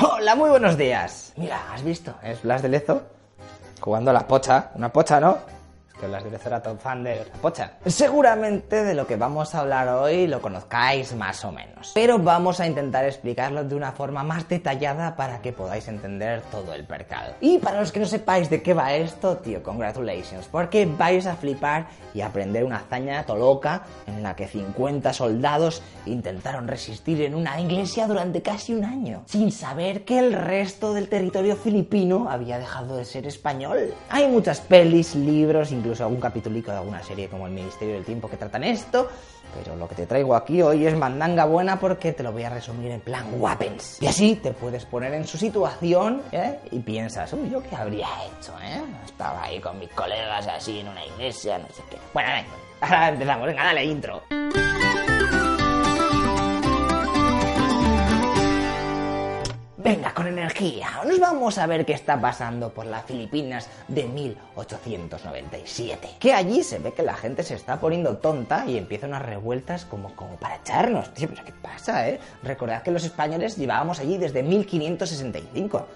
Hola, muy buenos días. Mira, ¿has visto? Es Blas de Lezo jugando a la pocha. Una pocha, ¿no? Que Blas de fan de pocha. Seguramente de lo que vamos a hablar hoy lo conozcáis más o menos. Pero vamos a intentar explicarlo de una forma más detallada para que podáis entender todo el percal. Y para los que no sepáis de qué va esto, tío, congratulations. Porque vais a flipar y aprender una hazaña toloca en la que 50 soldados intentaron resistir en una iglesia durante casi un año, sin saber que el resto del territorio filipino había dejado de ser español. Hay muchas pelis, libros, incluso algún capitulico de alguna serie como El Ministerio del Tiempo que tratan esto, pero lo que te traigo aquí hoy es mandanga buena porque te lo voy a resumir en plan weapons. Y así te puedes poner en su situación ¿eh? y piensas, uy, ¿yo qué habría hecho? Eh? Estaba ahí con mis colegas así en una iglesia, no sé qué. Bueno, ahora empezamos, venga, dale intro. Venga, con energía. Nos vamos a ver qué está pasando por las Filipinas de 1897. Que allí se ve que la gente se está poniendo tonta y empieza unas revueltas como, como para echarnos. Tío, ¿qué pasa, eh? Recordad que los españoles llevábamos allí desde 1565.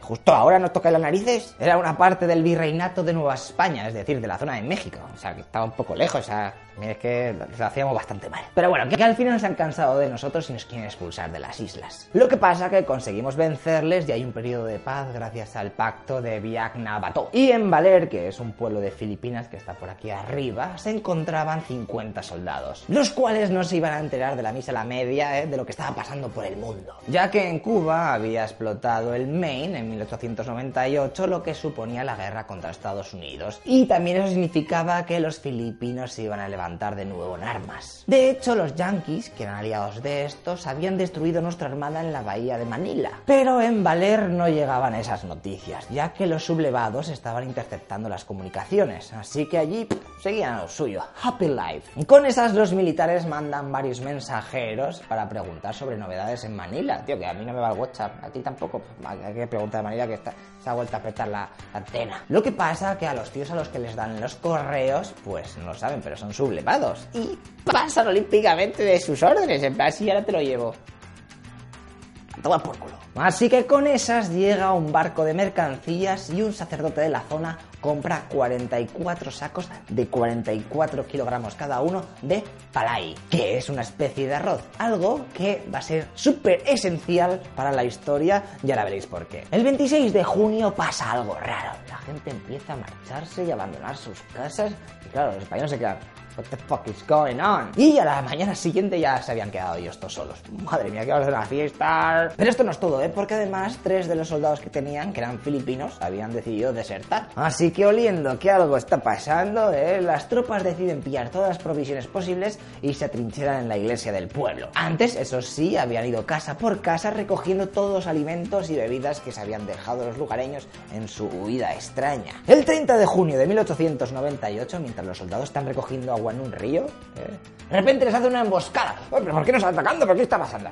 Justo ahora nos toca las narices. Era una parte del virreinato de Nueva España, es decir, de la zona de México. O sea, que estaba un poco lejos. O sea, es que lo hacíamos bastante mal. Pero bueno, que al final se han cansado de nosotros y nos quieren expulsar de las islas. Lo que pasa que conseguimos vencerles y hay un periodo de paz gracias al pacto de Biak-na-Bato. Y en Valer, que es un pueblo de Filipinas que está por aquí arriba, se encontraban 50 soldados, los cuales no se iban a enterar de la misa la media ¿eh? de lo que estaba pasando por el mundo. Ya que en Cuba había explotado el Maine 1898, lo que suponía la guerra contra Estados Unidos. Y también eso significaba que los filipinos se iban a levantar de nuevo en armas. De hecho, los yanquis, que eran aliados de estos, habían destruido nuestra armada en la bahía de Manila. Pero en Valer no llegaban esas noticias, ya que los sublevados estaban interceptando las comunicaciones, así que allí seguían lo suyo. Happy life. Con esas los militares mandan varios mensajeros para preguntar sobre novedades en Manila. Tío, que a mí no me va el WhatsApp, a ti tampoco. Hay que preguntar de Manila que se ha vuelto a apretar la, antena. Lo que pasa que a los tíos a los que les dan los correos, pues no lo saben, pero son sublevados y pasan olímpicamente de sus órdenes. En plan, ahora te lo llevo. A tomar por culo. Así que con esas llega un barco de mercancías y un sacerdote de la zona compra 44 sacos de 44 kilogramos cada uno de palay, que es una especie de arroz, algo que va a ser súper esencial para la historia, ya la veréis por qué. El 26 de junio pasa algo raro, la gente empieza a marcharse y abandonar sus casas, y claro, los españoles se quedan, What the fuck is going on? Y a la mañana siguiente ya se habían quedado ellos todos solos. Madre mía, que va a una fiesta. Pero esto no es todo, ¿eh? Porque además tres de los soldados que tenían, que eran filipinos, habían decidido desertar. Así que oliendo que algo está pasando, ¿eh? las tropas deciden pillar todas las provisiones posibles y se atrincheran en la iglesia del pueblo. Antes, eso sí, habían ido casa por casa recogiendo todos los alimentos y bebidas que se habían dejado los lugareños en su huida extraña. El 30 de junio de 1898, mientras los soldados están recogiendo agua en un río, ¿eh? de repente les hace una emboscada. ¿Pero por qué nos están atacando? ¿Pero qué está pasando?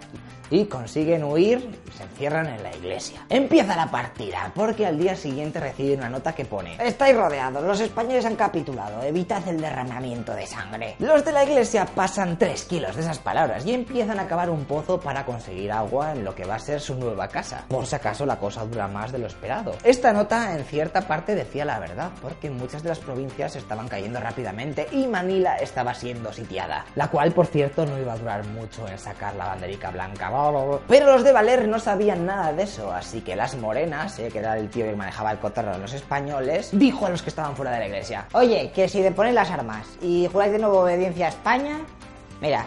Y consiguen huir y se encierran en la iglesia. Empieza la partida, porque al día siguiente reciben una nota que pone: Estáis rodeados, los españoles han capitulado, evitad el derramamiento de sangre. Los de la iglesia pasan 3 kilos de esas palabras y empiezan a cavar un pozo para conseguir agua en lo que va a ser su nueva casa. Por si acaso la cosa dura más de lo esperado. Esta nota en cierta parte decía la verdad, porque muchas de las provincias estaban cayendo rápidamente y Manila estaba siendo sitiada, la cual por cierto no iba a durar mucho en sacar la banderica blanca. Pero los de Valer no sabían nada de eso, así que las morenas, eh, que era el tío que manejaba el cotarro de los españoles, dijo a los que estaban fuera de la iglesia, oye, que si te ponen las armas y jugáis de nuevo obediencia a España, mira,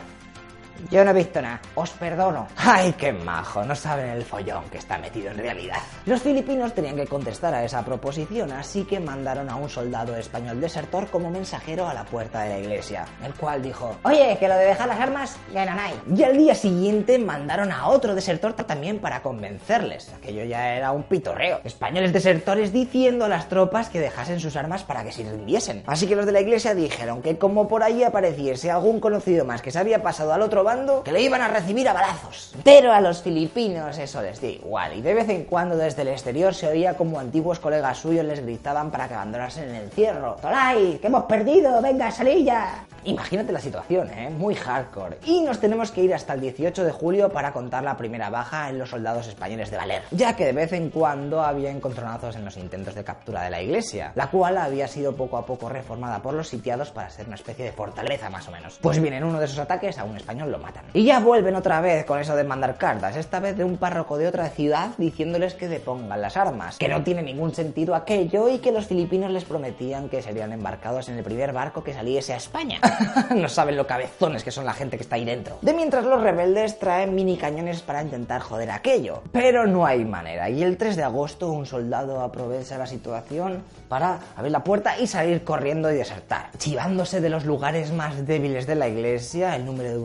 yo no he visto nada. Os perdono. Ay, qué majo. No saben el follón que está metido en realidad. Los filipinos tenían que contestar a esa proposición, así que mandaron a un soldado español desertor como mensajero a la puerta de la iglesia, el cual dijo, oye, que lo de dejar las armas, ya no hay. Y al día siguiente mandaron a otro desertor también para convencerles. Aquello ya era un pitorreo. Españoles desertores diciendo a las tropas que dejasen sus armas para que se rindiesen. Así que los de la iglesia dijeron que como por allí apareciese algún conocido más que se había pasado al otro que le iban a recibir a balazos. Pero a los filipinos eso les dio igual y de vez en cuando desde el exterior se oía como antiguos colegas suyos les gritaban para que abandonasen el encierro. ¡Tolai! ¡Que hemos perdido! ¡Venga, salid ya! Imagínate la situación, ¿eh? Muy hardcore. Y nos tenemos que ir hasta el 18 de julio para contar la primera baja en los soldados españoles de Valer, ya que de vez en cuando había encontronazos en los intentos de captura de la iglesia, la cual había sido poco a poco reformada por los sitiados para ser una especie de fortaleza más o menos. Pues bien, en uno de esos ataques a un español matan. Y ya vuelven otra vez con eso de mandar cartas, esta vez de un párroco de otra ciudad diciéndoles que depongan las armas, que no tiene ningún sentido aquello y que los filipinos les prometían que serían embarcados en el primer barco que saliese a España. no saben lo cabezones que son la gente que está ahí dentro. De mientras los rebeldes traen mini cañones para intentar joder aquello. Pero no hay manera. Y el 3 de agosto un soldado aprovecha la situación para abrir la puerta y salir corriendo y desertar. Chivándose de los lugares más débiles de la iglesia, el número de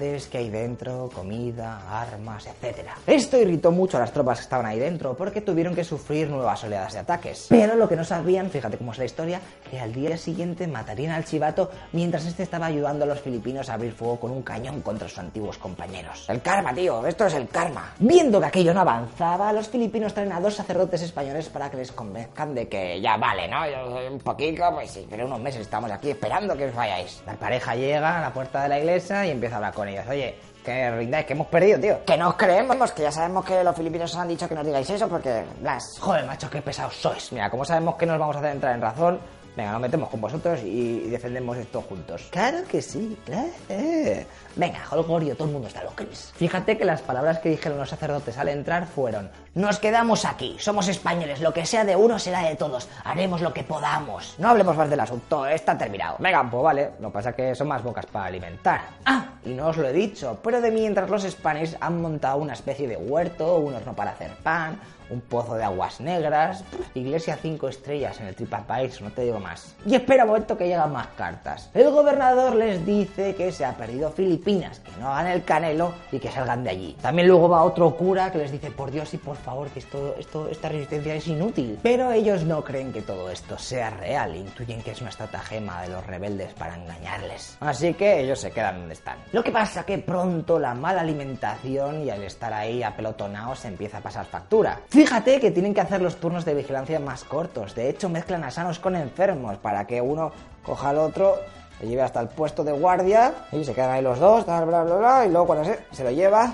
que hay dentro, comida, armas, etc. Esto irritó mucho a las tropas que estaban ahí dentro porque tuvieron que sufrir nuevas oleadas de ataques. Pero lo que no sabían, fíjate cómo es la historia, que al día siguiente matarían al chivato mientras este estaba ayudando a los filipinos a abrir fuego con un cañón contra sus antiguos compañeros. El karma, tío, esto es el karma. Viendo que aquello no avanzaba, los filipinos traen a dos sacerdotes españoles para que les convenzcan de que ya vale, ¿no? Yo, un poquito, pues sí, pero unos meses estamos aquí esperando que os vayáis. La pareja llega a la puerta de la iglesia y empieza a hablar con ellos. Oye, que rindáis, que hemos perdido, tío. Que no os creemos, que ya sabemos que los filipinos os han dicho que nos digáis eso porque las... Joder, macho, qué pesados sois. Mira, como sabemos que nos vamos a hacer entrar en razón, venga, nos metemos con vosotros y defendemos esto juntos. Claro que sí, claro. Venga, Holgorio, todo el mundo está loco. Fíjate que las palabras que dijeron los sacerdotes al entrar fueron: Nos quedamos aquí, somos españoles, lo que sea de uno será de todos, haremos lo que podamos. No hablemos más del asunto, está terminado. Venga, pues vale, lo que pasa es que son más bocas para alimentar. Ah, y no os lo he dicho, pero de mientras los Spanish han montado una especie de huerto, un horno para hacer pan, un pozo de aguas negras, iglesia 5 estrellas en el TripAdvisor, no te digo más. Y espera un momento que llegan más cartas. El gobernador les dice que se ha perdido Filipinas, que no hagan el canelo y que salgan de allí. También luego va otro cura que les dice, por Dios y por favor, que esto, esto, esta resistencia es inútil. Pero ellos no creen que todo esto sea real, intuyen que es una estratagema de los rebeldes para engañarles. Así que ellos se quedan donde están. Lo que pasa que pronto la mala alimentación y al estar ahí apelotonados empieza a pasar factura. Fíjate que tienen que hacer los turnos de vigilancia más cortos. De hecho, mezclan a sanos con enfermos para que uno coja al otro, le lleve hasta el puesto de guardia y se quedan ahí los dos, bla, bla, bla, y luego cuando se, se lo lleva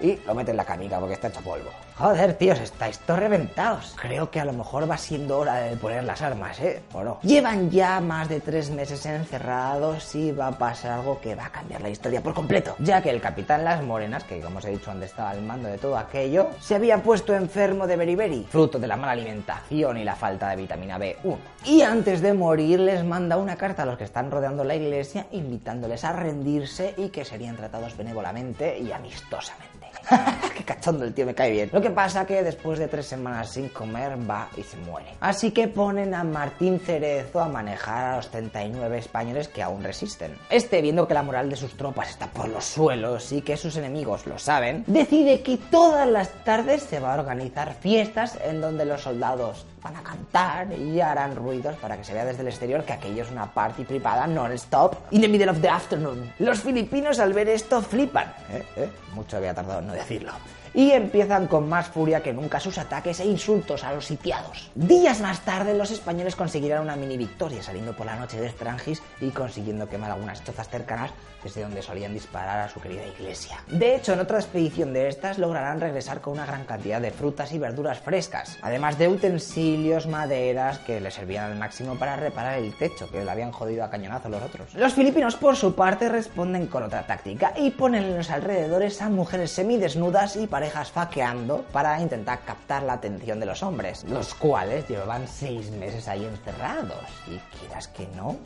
y lo mete en la canica porque está hecho polvo. Joder, tíos, estáis todos reventados. Creo que a lo mejor va siendo hora de poner las armas, ¿eh? ¿O no? Llevan ya más de tres meses encerrados y va a pasar algo que va a cambiar la historia por completo. Ya que el capitán Las Morenas, que como os he dicho antes estaba al mando de todo aquello, se había puesto enfermo de beriberi, fruto de la mala alimentación y la falta de vitamina B1. Y antes de morir les manda una carta a los que están rodeando la iglesia invitándoles a rendirse y que serían tratados benévolamente y amistosamente. Qué cachondo el tío, me cae bien. Lo que pasa que después de tres semanas sin comer va y se muere. Así que ponen a Martín Cerezo a manejar a los 39 españoles que aún resisten. Este, viendo que la moral de sus tropas está por los suelos y que sus enemigos lo saben, decide que todas las tardes se va a organizar fiestas en donde los soldados van a cantar y harán ruidos para que se vea desde el exterior que aquello es una party privada non-stop in the middle of the afternoon. Los filipinos al ver esto flipan. ¿Eh? ¿Eh? Mucho había tardado no decirlo y empiezan con más furia que nunca sus ataques e insultos a los sitiados. Días más tarde los españoles conseguirán una mini victoria saliendo por la noche de Strangis y consiguiendo quemar algunas chozas cercanas desde donde solían disparar a su querida iglesia. De hecho, en otra expedición de estas lograrán regresar con una gran cantidad de frutas y verduras frescas, además de utensilios, maderas que les servían al máximo para reparar el techo que le habían jodido a cañonazo los otros. Los filipinos por su parte responden con otra táctica y ponen en los alrededores a mujeres semidesnudas y parejas faqueando para intentar captar la atención de los hombres, los cuales llevaban seis meses ahí encerrados. Y quieras que no,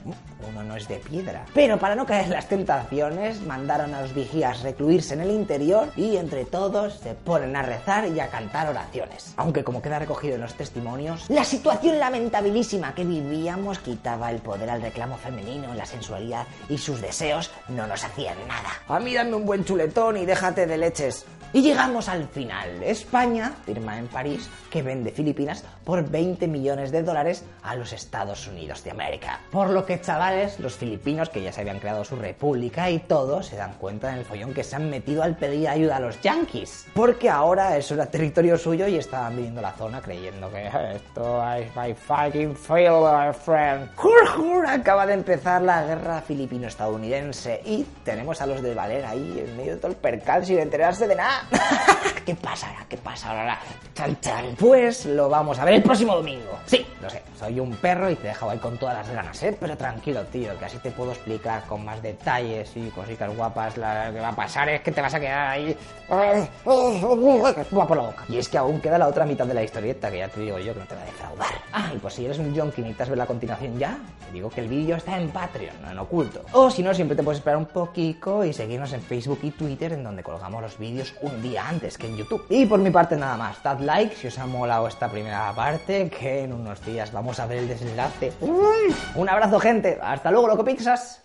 uno no es de piedra. Pero para no caer en las tentaciones, mandaron a los vigías recluirse en el interior y entre todos se ponen a rezar y a cantar oraciones. Aunque como queda recogido en los testimonios, la situación lamentabilísima que vivíamos quitaba el poder al reclamo femenino, la sensualidad y sus deseos no nos hacían nada. A mí dame un buen chuletón y déjate de leches. Y llegamos al final. España firma en París que vende Filipinas por 20 millones de dólares a los Estados Unidos de América. Por lo que, chavales, los filipinos, que ya se habían creado su república y todo, se dan cuenta en el follón que se han metido al pedir ayuda a los yankees. Porque ahora eso era territorio suyo y estaban viviendo la zona creyendo que esto es my fucking fail, my friend. Jur, acaba de empezar la guerra filipino-estadounidense y tenemos a los de Valer ahí en medio de todo el percal sin enterarse de nada. ¿Qué pasará? ¿Qué pasará? Chan, chan. Pues lo vamos a ver el próximo domingo. Sí, lo sé, soy un perro y te he dejado ahí con todas las ganas, ¿eh? Pero tranquilo, tío, que así te puedo explicar con más detalles y cositas guapas. Lo que va a pasar es que te vas a quedar ahí guapo la boca. Y es que aún queda la otra mitad de la historieta, que ya te digo yo que no te va a defraudar. Ah, y pues si eres un junkie y necesitas ver la continuación ya, te digo que el vídeo está en Patreon, no en oculto. O si no, siempre te puedes esperar un poquito y seguirnos en Facebook y Twitter, en donde colgamos los vídeos un día antes que en YouTube. Y por mi parte nada más, dad like si os ha molado esta primera parte, que en unos días vamos a ver el desenlace. Un abrazo gente, hasta luego loco pixas.